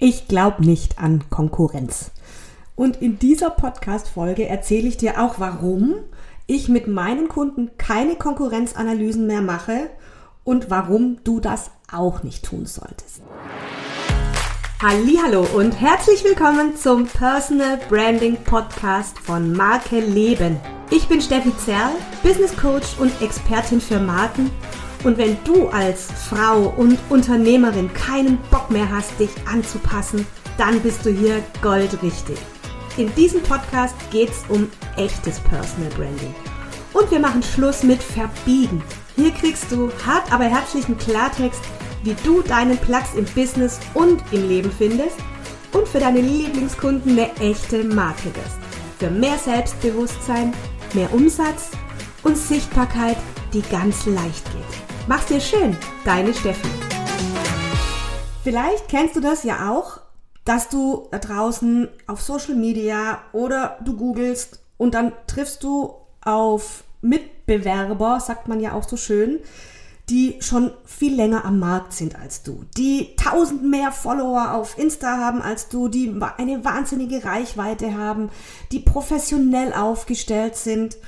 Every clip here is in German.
Ich glaube nicht an Konkurrenz. Und in dieser Podcast-Folge erzähle ich dir auch, warum ich mit meinen Kunden keine Konkurrenzanalysen mehr mache und warum du das auch nicht tun solltest. Hallo und herzlich willkommen zum Personal Branding Podcast von Marke Leben. Ich bin Steffi Zerl, Business Coach und Expertin für Marken und wenn du als Frau und Unternehmerin keinen Bock mehr hast, dich anzupassen, dann bist du hier goldrichtig. In diesem Podcast geht es um echtes Personal Branding. Und wir machen Schluss mit Verbiegen. Hier kriegst du hart aber herzlichen Klartext, wie du deinen Platz im Business und im Leben findest und für deine Lieblingskunden eine echte Marke wirst. Für mehr Selbstbewusstsein, mehr Umsatz und Sichtbarkeit, die ganz leicht geht. Mach's dir schön, deine Steffi. Vielleicht kennst du das ja auch, dass du da draußen auf Social Media oder du googelst und dann triffst du auf Mitbewerber, sagt man ja auch so schön, die schon viel länger am Markt sind als du, die tausend mehr Follower auf Insta haben als du, die eine wahnsinnige Reichweite haben, die professionell aufgestellt sind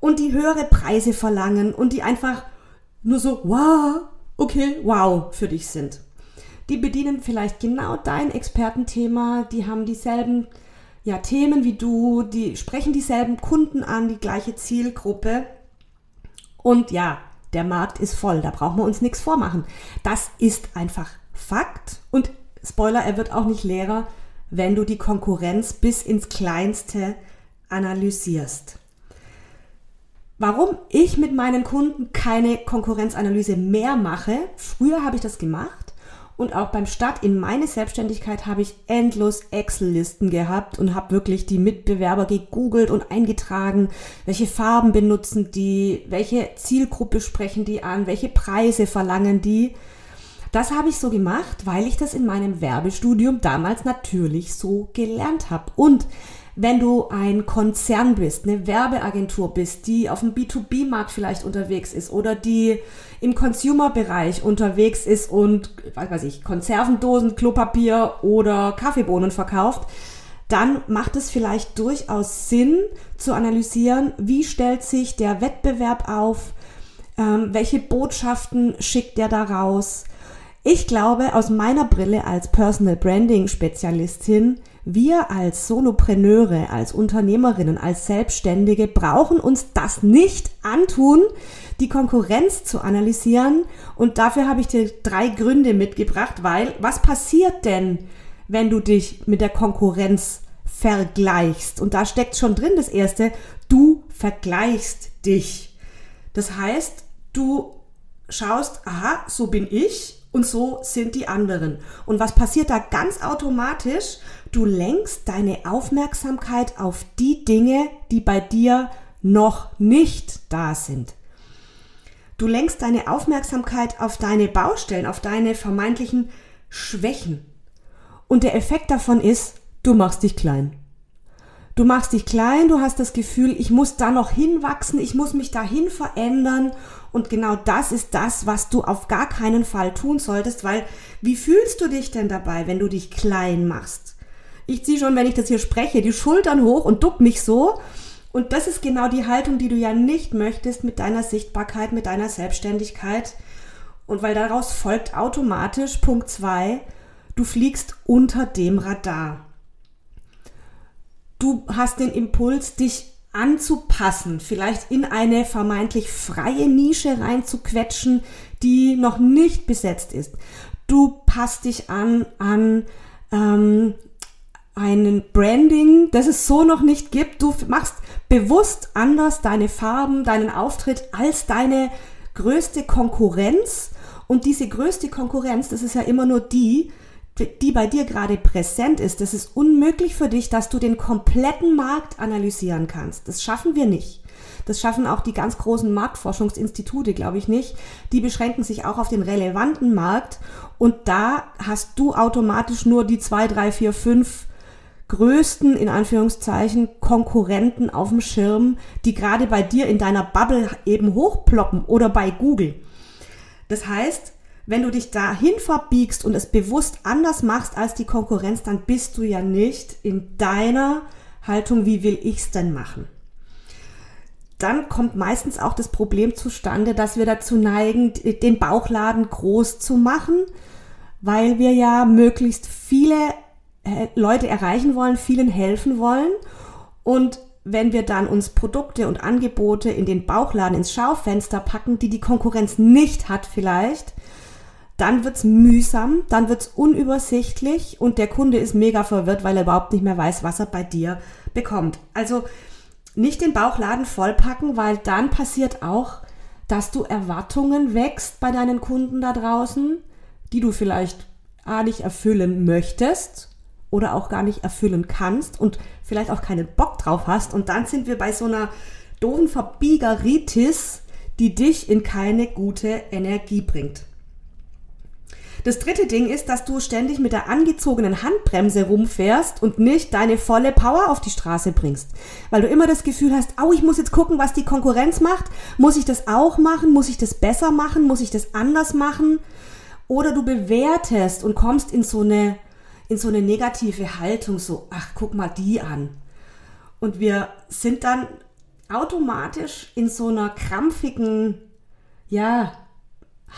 und die höhere Preise verlangen und die einfach nur so, wow, okay, wow für dich sind. Die bedienen vielleicht genau dein Expertenthema, die haben dieselben ja, Themen wie du, die sprechen dieselben Kunden an, die gleiche Zielgruppe. Und ja, der Markt ist voll, da brauchen wir uns nichts vormachen. Das ist einfach Fakt und Spoiler, er wird auch nicht leerer, wenn du die Konkurrenz bis ins Kleinste analysierst. Warum ich mit meinen Kunden keine Konkurrenzanalyse mehr mache, früher habe ich das gemacht und auch beim Start in meine Selbstständigkeit habe ich endlos Excel-Listen gehabt und habe wirklich die Mitbewerber gegoogelt und eingetragen, welche Farben benutzen die, welche Zielgruppe sprechen die an, welche Preise verlangen die. Das habe ich so gemacht, weil ich das in meinem Werbestudium damals natürlich so gelernt habe. Und wenn du ein Konzern bist, eine Werbeagentur bist, die auf dem B2B-Markt vielleicht unterwegs ist oder die im Consumer-Bereich unterwegs ist und, was weiß ich, Konservendosen, Klopapier oder Kaffeebohnen verkauft, dann macht es vielleicht durchaus Sinn zu analysieren, wie stellt sich der Wettbewerb auf, ähm, welche Botschaften schickt der da raus. Ich glaube, aus meiner Brille als Personal Branding Spezialistin wir als Solopreneure, als Unternehmerinnen, als Selbstständige brauchen uns das nicht antun, die Konkurrenz zu analysieren. Und dafür habe ich dir drei Gründe mitgebracht, weil was passiert denn, wenn du dich mit der Konkurrenz vergleichst? Und da steckt schon drin das erste, du vergleichst dich. Das heißt, du schaust, aha, so bin ich und so sind die anderen. Und was passiert da ganz automatisch? Du lenkst deine Aufmerksamkeit auf die Dinge, die bei dir noch nicht da sind. Du lenkst deine Aufmerksamkeit auf deine Baustellen, auf deine vermeintlichen Schwächen. Und der Effekt davon ist, du machst dich klein. Du machst dich klein, du hast das Gefühl, ich muss da noch hinwachsen, ich muss mich dahin verändern. Und genau das ist das, was du auf gar keinen Fall tun solltest, weil wie fühlst du dich denn dabei, wenn du dich klein machst? Ich ziehe schon, wenn ich das hier spreche, die Schultern hoch und duck mich so. Und das ist genau die Haltung, die du ja nicht möchtest mit deiner Sichtbarkeit, mit deiner Selbstständigkeit. Und weil daraus folgt automatisch Punkt zwei: du fliegst unter dem Radar. Du hast den Impuls, dich anzupassen, vielleicht in eine vermeintlich freie Nische reinzuquetschen, die noch nicht besetzt ist. Du passt dich an an ähm, einen Branding, das es so noch nicht gibt. Du machst bewusst anders deine Farben, deinen Auftritt als deine größte Konkurrenz. Und diese größte Konkurrenz, das ist ja immer nur die, die bei dir gerade präsent ist. Das ist unmöglich für dich, dass du den kompletten Markt analysieren kannst. Das schaffen wir nicht. Das schaffen auch die ganz großen Marktforschungsinstitute, glaube ich nicht. Die beschränken sich auch auf den relevanten Markt und da hast du automatisch nur die zwei, drei, vier, fünf größten, in Anführungszeichen, Konkurrenten auf dem Schirm, die gerade bei dir in deiner Bubble eben hochploppen oder bei Google. Das heißt, wenn du dich dahin verbiegst und es bewusst anders machst als die Konkurrenz, dann bist du ja nicht in deiner Haltung, wie will ich's denn machen? Dann kommt meistens auch das Problem zustande, dass wir dazu neigen, den Bauchladen groß zu machen, weil wir ja möglichst viele äh, Leute erreichen wollen, vielen helfen wollen und wenn wir dann uns Produkte und Angebote in den Bauchladen ins Schaufenster packen, die die Konkurrenz nicht hat vielleicht, dann wird's mühsam, dann wird's unübersichtlich und der Kunde ist mega verwirrt, weil er überhaupt nicht mehr weiß, was er bei dir bekommt. Also nicht den Bauchladen vollpacken, weil dann passiert auch, dass du Erwartungen wächst bei deinen Kunden da draußen, die du vielleicht A nicht erfüllen möchtest oder auch gar nicht erfüllen kannst und vielleicht auch keinen Bock drauf hast. Und dann sind wir bei so einer doofen Verbiegeritis, die dich in keine gute Energie bringt. Das dritte Ding ist, dass du ständig mit der angezogenen Handbremse rumfährst und nicht deine volle Power auf die Straße bringst. Weil du immer das Gefühl hast, oh, ich muss jetzt gucken, was die Konkurrenz macht. Muss ich das auch machen? Muss ich das besser machen? Muss ich das anders machen? Oder du bewertest und kommst in so eine in so eine negative Haltung, so, ach, guck mal die an. Und wir sind dann automatisch in so einer krampfigen, ja,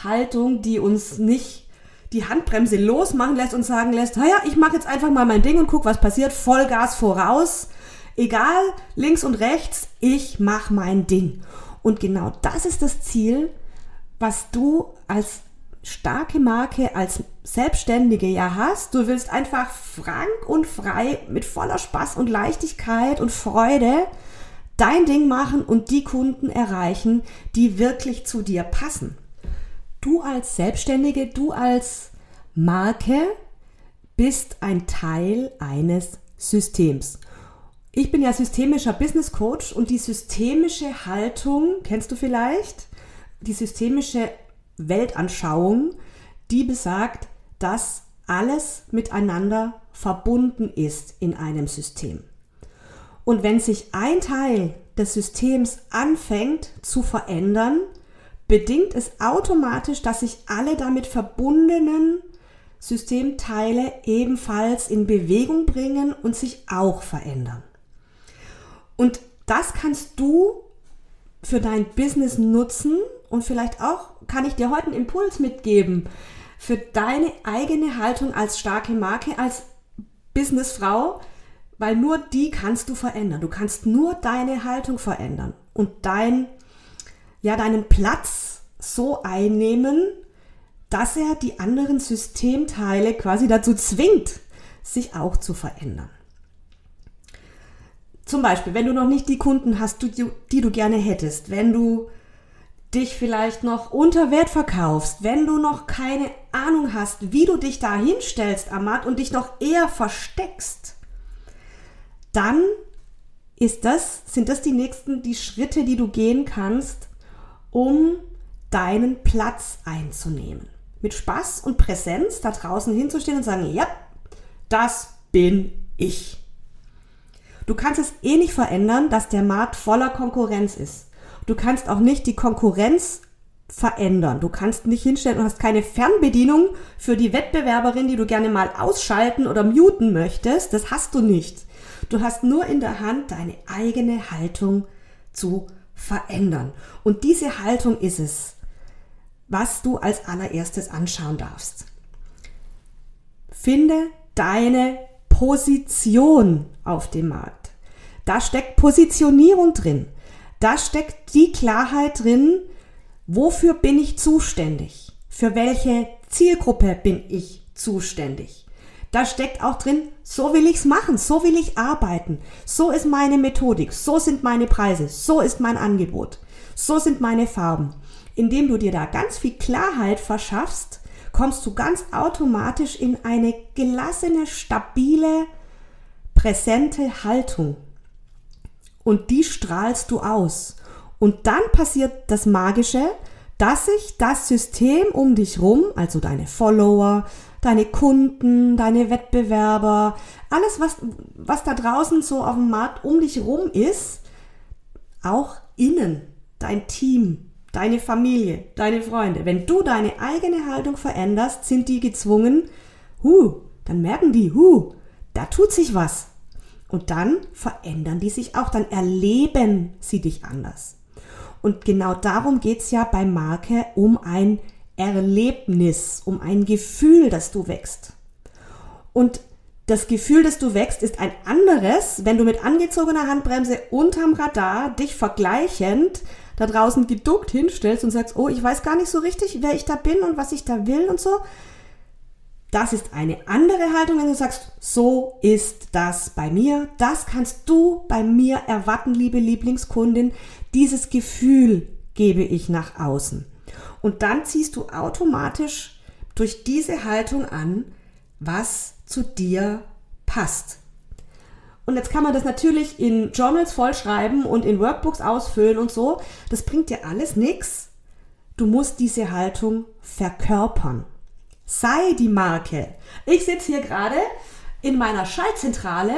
Haltung, die uns nicht die Handbremse losmachen lässt und sagen lässt, naja, ich mache jetzt einfach mal mein Ding und guck, was passiert, Vollgas voraus, egal, links und rechts, ich mache mein Ding. Und genau das ist das Ziel, was du als starke Marke als Selbstständige ja hast. Du willst einfach frank und frei mit voller Spaß und Leichtigkeit und Freude dein Ding machen und die Kunden erreichen, die wirklich zu dir passen. Du als Selbstständige, du als Marke bist ein Teil eines Systems. Ich bin ja systemischer Business Coach und die systemische Haltung, kennst du vielleicht? Die systemische Weltanschauung, die besagt, dass alles miteinander verbunden ist in einem System. Und wenn sich ein Teil des Systems anfängt zu verändern, bedingt es automatisch, dass sich alle damit verbundenen Systemteile ebenfalls in Bewegung bringen und sich auch verändern. Und das kannst du für dein Business nutzen und vielleicht auch kann ich dir heute einen Impuls mitgeben für deine eigene Haltung als starke Marke, als Businessfrau, weil nur die kannst du verändern. Du kannst nur deine Haltung verändern und dein, ja, deinen Platz so einnehmen, dass er die anderen Systemteile quasi dazu zwingt, sich auch zu verändern. Zum Beispiel, wenn du noch nicht die Kunden hast, die, du gerne hättest, wenn du dich vielleicht noch unter Wert verkaufst, wenn du noch keine Ahnung hast, wie du dich da hinstellst am Markt und dich noch eher versteckst, dann ist das, sind das die nächsten, die Schritte, die du gehen kannst, um deinen Platz einzunehmen. Mit Spaß und Präsenz da draußen hinzustehen und sagen, ja, das bin ich. Du kannst es eh nicht verändern, dass der Markt voller Konkurrenz ist. Du kannst auch nicht die Konkurrenz verändern. Du kannst nicht hinstellen und hast keine Fernbedienung für die Wettbewerberin, die du gerne mal ausschalten oder muten möchtest. Das hast du nicht. Du hast nur in der Hand, deine eigene Haltung zu verändern. Und diese Haltung ist es, was du als allererstes anschauen darfst. Finde deine Position auf dem Markt. Da steckt Positionierung drin. Da steckt die Klarheit drin, wofür bin ich zuständig? Für welche Zielgruppe bin ich zuständig? Da steckt auch drin, so will ich's machen, so will ich arbeiten, so ist meine Methodik, so sind meine Preise, so ist mein Angebot, so sind meine Farben. Indem du dir da ganz viel Klarheit verschaffst, kommst du ganz automatisch in eine gelassene, stabile, präsente Haltung und die strahlst du aus. Und dann passiert das Magische, dass sich das System um dich rum, also deine Follower, deine Kunden, deine Wettbewerber, alles, was, was da draußen so auf dem Markt um dich rum ist, auch innen, dein Team, deine Familie, deine Freunde, wenn du deine eigene Haltung veränderst, sind die gezwungen, hu, dann merken die, hu, da tut sich was. Und dann verändern die sich auch, dann erleben sie dich anders. Und genau darum geht's ja bei Marke um ein Erlebnis, um ein Gefühl, dass du wächst. Und das Gefühl, dass du wächst, ist ein anderes, wenn du mit angezogener Handbremse unterm Radar dich vergleichend da draußen geduckt hinstellst und sagst, oh, ich weiß gar nicht so richtig, wer ich da bin und was ich da will und so. Das ist eine andere Haltung, wenn du sagst, so ist das bei mir. Das kannst du bei mir erwarten, liebe Lieblingskundin. Dieses Gefühl gebe ich nach außen. Und dann ziehst du automatisch durch diese Haltung an, was zu dir passt. Und jetzt kann man das natürlich in Journals vollschreiben und in Workbooks ausfüllen und so. Das bringt dir alles nichts. Du musst diese Haltung verkörpern. Sei die Marke. Ich sitze hier gerade in meiner Schaltzentrale.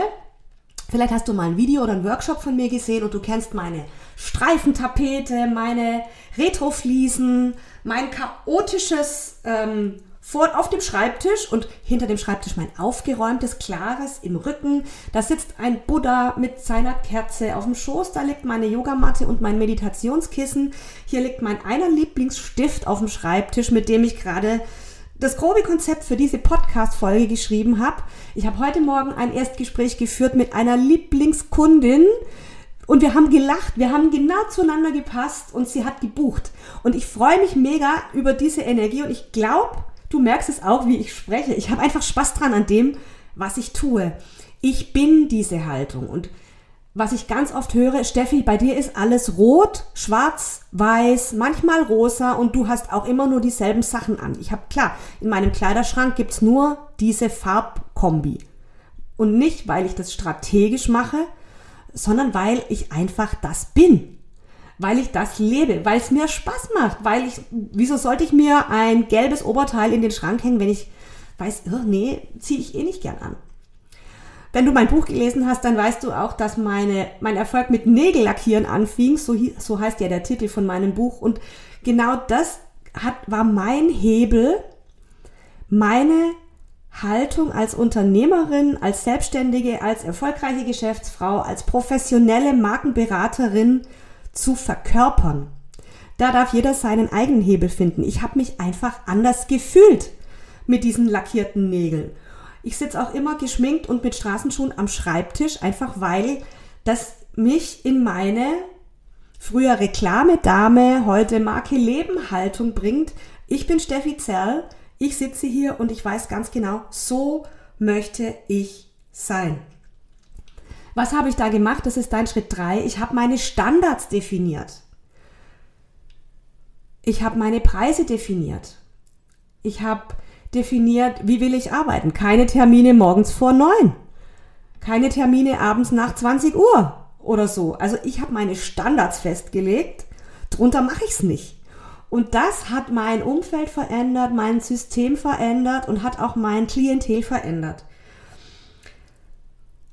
Vielleicht hast du mal ein Video oder einen Workshop von mir gesehen und du kennst meine Streifentapete, meine Retrofliesen, mein chaotisches ähm, vor, auf dem Schreibtisch und hinter dem Schreibtisch mein aufgeräumtes, klares im Rücken. Da sitzt ein Buddha mit seiner Kerze auf dem Schoß. Da liegt meine Yogamatte und mein Meditationskissen. Hier liegt mein einer Lieblingsstift auf dem Schreibtisch, mit dem ich gerade das grobe Konzept für diese Podcast-Folge geschrieben habe. Ich habe heute Morgen ein Erstgespräch geführt mit einer Lieblingskundin. Und wir haben gelacht, wir haben genau zueinander gepasst und sie hat gebucht. Und ich freue mich mega über diese Energie und ich glaube, Du merkst es auch, wie ich spreche. Ich habe einfach Spaß dran an dem, was ich tue. Ich bin diese Haltung. Und was ich ganz oft höre, Steffi, bei dir ist alles rot, schwarz, weiß, manchmal rosa und du hast auch immer nur dieselben Sachen an. Ich habe klar, in meinem Kleiderschrank gibt es nur diese Farbkombi. Und nicht, weil ich das strategisch mache, sondern weil ich einfach das bin. Weil ich das lebe, weil es mir Spaß macht, weil ich, wieso sollte ich mir ein gelbes Oberteil in den Schrank hängen, wenn ich weiß, oh, nee, ziehe ich eh nicht gern an. Wenn du mein Buch gelesen hast, dann weißt du auch, dass meine, mein Erfolg mit Nägellackieren anfing, so, so heißt ja der Titel von meinem Buch. Und genau das hat, war mein Hebel, meine Haltung als Unternehmerin, als Selbstständige, als erfolgreiche Geschäftsfrau, als professionelle Markenberaterin zu verkörpern. Da darf jeder seinen eigenen Hebel finden. Ich habe mich einfach anders gefühlt mit diesen lackierten Nägeln. Ich sitze auch immer geschminkt und mit Straßenschuhen am Schreibtisch, einfach weil das mich in meine früher Reklamedame, heute Marke Leben Haltung bringt. Ich bin Steffi Zerl, ich sitze hier und ich weiß ganz genau, so möchte ich sein. Was habe ich da gemacht? Das ist dein Schritt 3. Ich habe meine Standards definiert. Ich habe meine Preise definiert. Ich habe definiert, wie will ich arbeiten. Keine Termine morgens vor 9. Keine Termine abends nach 20 Uhr oder so. Also ich habe meine Standards festgelegt. Drunter mache ich es nicht. Und das hat mein Umfeld verändert, mein System verändert und hat auch mein Klientel verändert.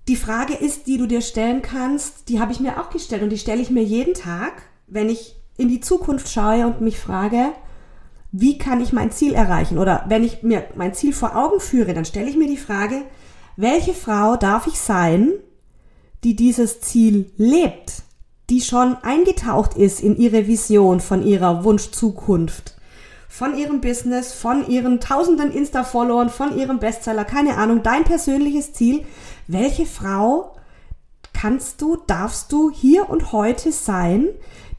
Die Frage ist, die du dir stellen kannst, die habe ich mir auch gestellt und die stelle ich mir jeden Tag, wenn ich in die Zukunft schaue und mich frage, wie kann ich mein Ziel erreichen? Oder wenn ich mir mein Ziel vor Augen führe, dann stelle ich mir die Frage, welche Frau darf ich sein, die dieses Ziel lebt, die schon eingetaucht ist in ihre Vision von ihrer Wunschzukunft, von ihrem Business, von ihren tausenden Insta-Followern, von ihrem Bestseller, keine Ahnung, dein persönliches Ziel, welche Frau kannst du, darfst du hier und heute sein,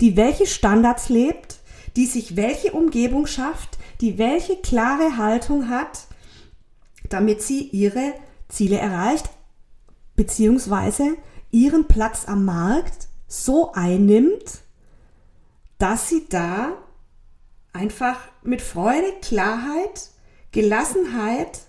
die welche Standards lebt, die sich welche Umgebung schafft, die welche klare Haltung hat, damit sie ihre Ziele erreicht, beziehungsweise ihren Platz am Markt so einnimmt, dass sie da einfach mit Freude, Klarheit, Gelassenheit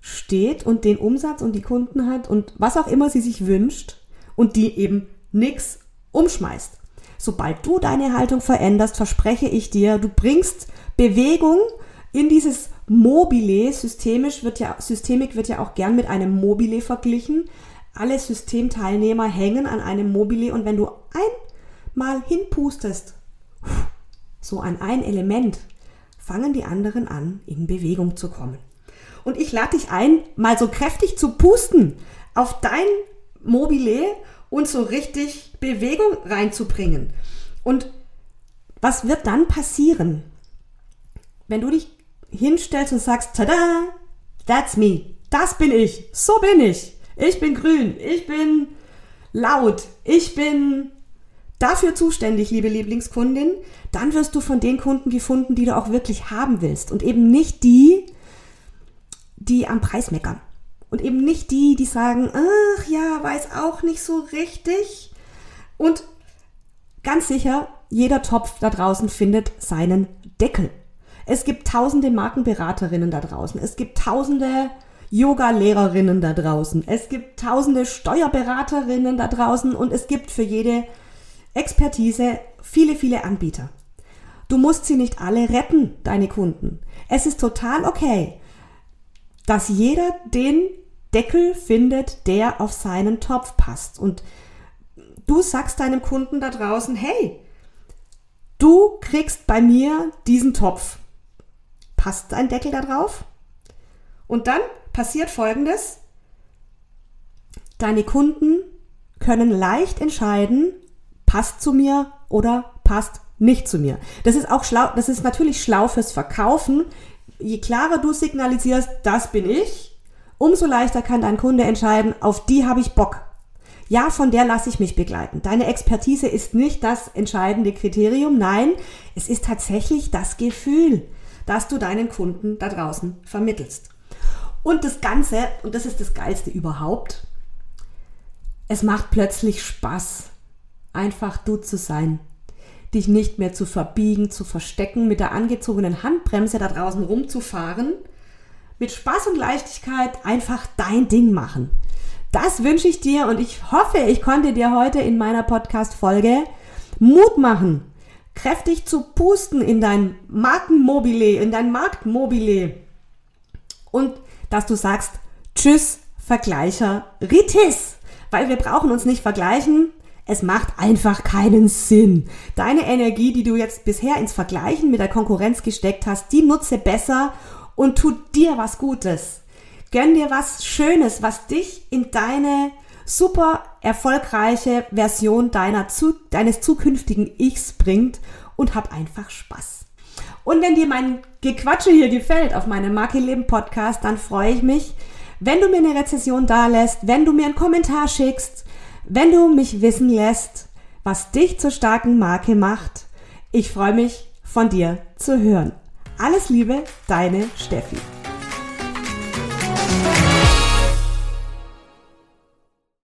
steht und den Umsatz und die Kunden hat und was auch immer sie sich wünscht und die eben nichts umschmeißt. Sobald du deine Haltung veränderst, verspreche ich dir, du bringst Bewegung in dieses Mobile. Systemisch wird ja, Systemik wird ja auch gern mit einem Mobile verglichen. Alle Systemteilnehmer hängen an einem Mobile und wenn du einmal hinpustest, so an ein Element, fangen die anderen an, in Bewegung zu kommen. Und ich lade dich ein, mal so kräftig zu pusten auf dein Mobile und so richtig Bewegung reinzubringen. Und was wird dann passieren, wenn du dich hinstellst und sagst, tada, that's me, das bin ich, so bin ich, ich bin grün, ich bin laut, ich bin dafür zuständig, liebe Lieblingskundin, dann wirst du von den Kunden gefunden, die du auch wirklich haben willst und eben nicht die, die am Preis meckern. Und eben nicht die, die sagen, ach ja, weiß auch nicht so richtig. Und ganz sicher, jeder Topf da draußen findet seinen Deckel. Es gibt tausende Markenberaterinnen da draußen. Es gibt tausende Yoga-Lehrerinnen da draußen. Es gibt tausende Steuerberaterinnen da draußen und es gibt für jede Expertise viele, viele Anbieter. Du musst sie nicht alle retten, deine Kunden. Es ist total okay, dass jeder den Deckel findet, der auf seinen Topf passt. Und du sagst deinem Kunden da draußen, hey, du kriegst bei mir diesen Topf. Passt ein Deckel da drauf? Und dann passiert Folgendes. Deine Kunden können leicht entscheiden, passt zu mir oder passt nicht zu mir. Das ist auch schlau, das ist natürlich schlau fürs Verkaufen. Je klarer du signalisierst, das bin ich, umso leichter kann dein Kunde entscheiden, auf die habe ich Bock. Ja, von der lasse ich mich begleiten. Deine Expertise ist nicht das entscheidende Kriterium. Nein, es ist tatsächlich das Gefühl, das du deinen Kunden da draußen vermittelst. Und das Ganze, und das ist das Geilste überhaupt, es macht plötzlich Spaß, einfach du zu sein. Dich nicht mehr zu verbiegen, zu verstecken, mit der angezogenen Handbremse da draußen rumzufahren. Mit Spaß und Leichtigkeit einfach dein Ding machen. Das wünsche ich dir und ich hoffe, ich konnte dir heute in meiner Podcast-Folge Mut machen, kräftig zu pusten in dein Markenmobile, in dein Marktmobile und dass du sagst, tschüss, Vergleicher, Ritis, weil wir brauchen uns nicht vergleichen, es macht einfach keinen Sinn. Deine Energie, die du jetzt bisher ins Vergleichen mit der Konkurrenz gesteckt hast, die nutze besser und tut dir was Gutes. Gönn dir was Schönes, was dich in deine super erfolgreiche Version deiner, deines zukünftigen Ichs bringt und hab einfach Spaß. Und wenn dir mein Gequatsche hier gefällt auf meinem Marke Leben Podcast, dann freue ich mich, wenn du mir eine Rezession da lässt, wenn du mir einen Kommentar schickst, wenn du mich wissen lässt, was dich zur starken Marke macht. Ich freue mich, von dir zu hören. Alles Liebe, deine Steffi.